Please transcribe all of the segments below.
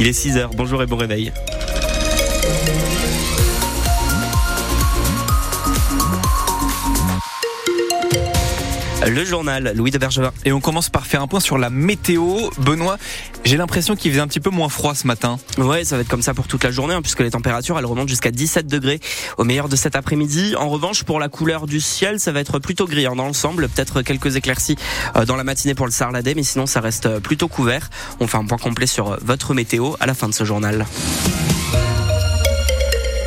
Il est 6h, bonjour et bon réveil. Le journal, Louis de Bergevin. Et on commence par faire un point sur la météo. Benoît, j'ai l'impression qu'il faisait un petit peu moins froid ce matin. Ouais, ça va être comme ça pour toute la journée, hein, puisque les températures, elles remontent jusqu'à 17 degrés au meilleur de cet après-midi. En revanche, pour la couleur du ciel, ça va être plutôt gris hein, dans l'ensemble. Peut-être quelques éclaircies euh, dans la matinée pour le Sarladais, mais sinon, ça reste euh, plutôt couvert. On fait un point complet sur euh, votre météo à la fin de ce journal.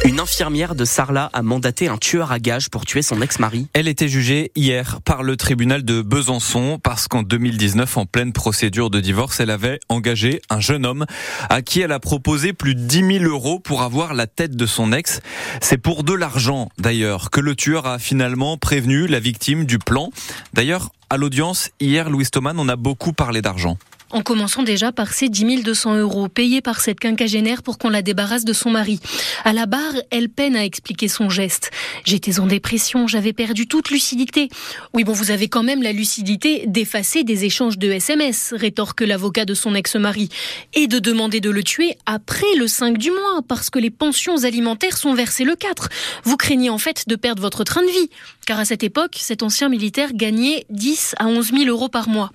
Une infirmière de Sarlat a mandaté un tueur à gages pour tuer son ex-mari. Elle était jugée hier par le tribunal de Besançon parce qu'en 2019, en pleine procédure de divorce, elle avait engagé un jeune homme à qui elle a proposé plus de 10 000 euros pour avoir la tête de son ex. C'est pour de l'argent, d'ailleurs, que le tueur a finalement prévenu la victime du plan. D'ailleurs, à l'audience, hier, Louis Thoman, on a beaucoup parlé d'argent en commençant déjà par ces 10 200 euros payés par cette quinquagénaire pour qu'on la débarrasse de son mari. À la barre, elle peine à expliquer son geste. J'étais en dépression, j'avais perdu toute lucidité. Oui, bon, vous avez quand même la lucidité d'effacer des échanges de SMS, rétorque l'avocat de son ex-mari, et de demander de le tuer après le 5 du mois, parce que les pensions alimentaires sont versées le 4. Vous craignez en fait de perdre votre train de vie, car à cette époque, cet ancien militaire gagnait 10 à 11 000 euros par mois.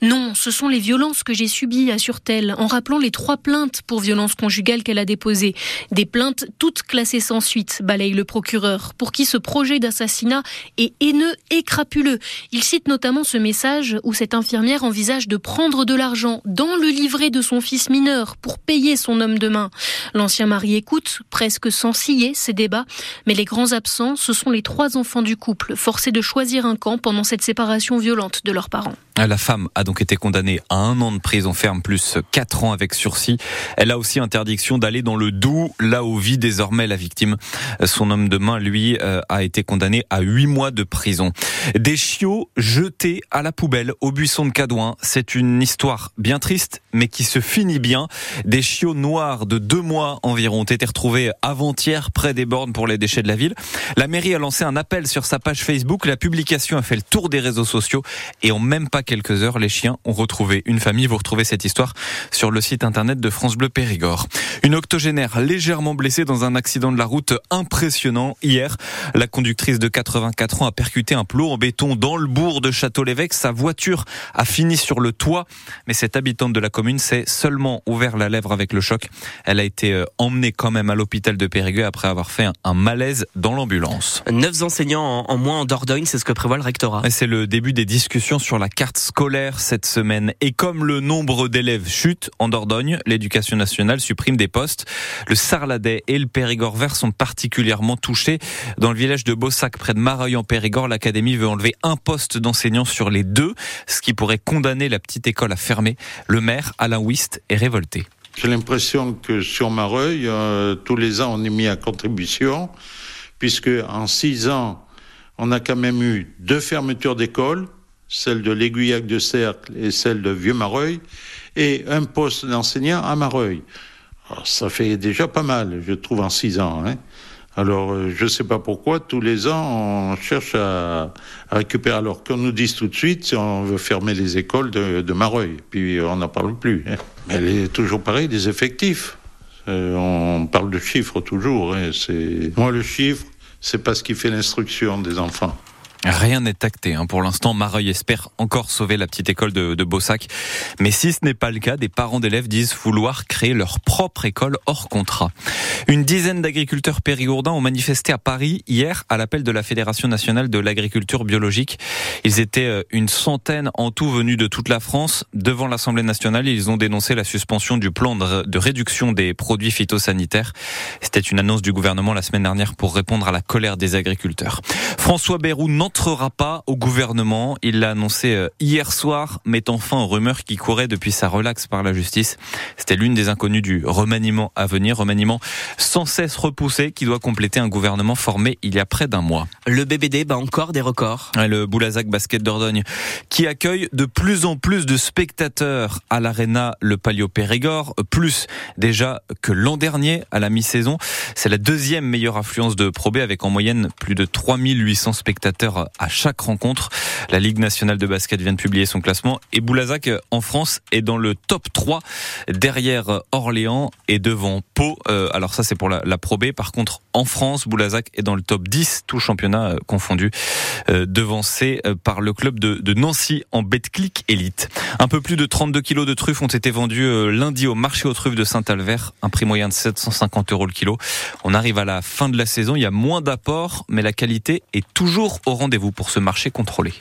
Non, ce sont les violences que j'ai subi, assure-t-elle, en rappelant les trois plaintes pour violence conjugale qu'elle a déposées. Des plaintes toutes classées sans suite, balaye le procureur, pour qui ce projet d'assassinat est haineux et crapuleux. Il cite notamment ce message où cette infirmière envisage de prendre de l'argent dans le livret de son fils mineur pour payer son homme de main. L'ancien mari écoute, presque sans scier, ces débats, mais les grands absents, ce sont les trois enfants du couple, forcés de choisir un camp pendant cette séparation violente de leurs parents. La femme a donc été condamnée à un an de prison ferme plus 4 ans avec sursis. Elle a aussi interdiction d'aller dans le Doubs, là où vit désormais la victime. Son homme de main, lui, euh, a été condamné à 8 mois de prison. Des chiots jetés à la poubelle au buisson de Cadouin. C'est une histoire bien triste, mais qui se finit bien. Des chiots noirs de 2 mois environ ont été retrouvés avant-hier près des bornes pour les déchets de la ville. La mairie a lancé un appel sur sa page Facebook. La publication a fait le tour des réseaux sociaux et en même pas quelques heures, les chiens ont retrouvé une famille. Vous retrouvez cette histoire sur le site internet de France Bleu Périgord. Une octogénaire légèrement blessée dans un accident de la route impressionnant hier. La conductrice de 84 ans a percuté un plot en béton dans le bourg de Château-l'Évêque. Sa voiture a fini sur le toit, mais cette habitante de la commune s'est seulement ouvert la lèvre avec le choc. Elle a été euh, emmenée quand même à l'hôpital de Périgueux après avoir fait un malaise dans l'ambulance. Neuf enseignants en moins en Dordogne, c'est ce que prévoit le rectorat. C'est le début des discussions sur la carte scolaire cette semaine. Et comme le nombre d'élèves chute en Dordogne, l'éducation nationale supprime des postes. Le Sarladais et le Périgord vert sont particulièrement touchés. Dans le village de Bossac, près de Mareuil en Périgord, l'académie veut enlever un poste d'enseignant sur les deux, ce qui pourrait condamner la petite école à fermer. Le maire, Alain Wist, est révolté. J'ai l'impression que sur Mareuil, euh, tous les ans, on est mis à contribution, puisque en six ans, on a quand même eu deux fermetures d'écoles, celle de l'Aiguillac de Cercle et celle de Vieux-Mareuil, et un poste d'enseignant à Mareuil. Ça fait déjà pas mal, je trouve, en six ans. Hein. Alors, euh, je ne sais pas pourquoi, tous les ans, on cherche à, récupérer. Alors qu'on nous dise tout de suite si on veut fermer les écoles de, Mareuil, puis on n'en parle plus. Hein. Mais elle est toujours pareil, des effectifs. Euh, on parle de chiffres toujours. Hein. Moi, le chiffre, c'est pas ce qui fait l'instruction des enfants. Rien n'est acté. Hein. Pour l'instant, Mareuil espère encore sauver la petite école de, de Bossac. Mais si ce n'est pas le cas, des parents d'élèves disent vouloir créer leur propre école hors contrat. Une dizaine d'agriculteurs périgourdins ont manifesté à Paris hier à l'appel de la Fédération nationale de l'agriculture biologique. Ils étaient euh, une centaine en tout venus de toute la France. Devant l'Assemblée nationale, ils ont dénoncé la suspension du plan de réduction des produits phytosanitaires. C'était une annonce du gouvernement la semaine dernière pour répondre à la colère des agriculteurs. François Bayrou n'entrera pas au gouvernement. Il l'a annoncé euh, hier soir, mettant fin aux rumeurs qui couraient depuis sa relaxe par la justice. C'était l'une des inconnues du remaniement à venir, remaniement sans cesse repoussé qui doit compléter un gouvernement formé il y a près d'un mois. Le BBD bat encore des records. Le Boulazac Basket Dordogne qui accueille de plus en plus de spectateurs à l'Arena Le Palio Périgord, plus déjà que l'an dernier à la mi-saison. C'est la deuxième meilleure affluence de Pro B avec en moyenne plus de 3800 spectateurs à chaque rencontre. La Ligue nationale de basket vient de publier son classement et Boulazac en France est dans le top 3 derrière Orléans et devant Pau. Euh, alors ça c'est pour la, la Pro. Par contre en France, Boulazac est dans le top 10, tout championnat euh, confondu, euh, devancé par le club de, de Nancy en Betclic Elite. Un peu plus de 32 kilos de truffes ont été vendus lundi au marché aux truffes de Saint-Albert, un prix moyen de 750 euros le kilo. On arrive à la fin de la saison, il y a moins d'apports, mais la qualité est toujours au rendez-vous pour ce marché contrôlé.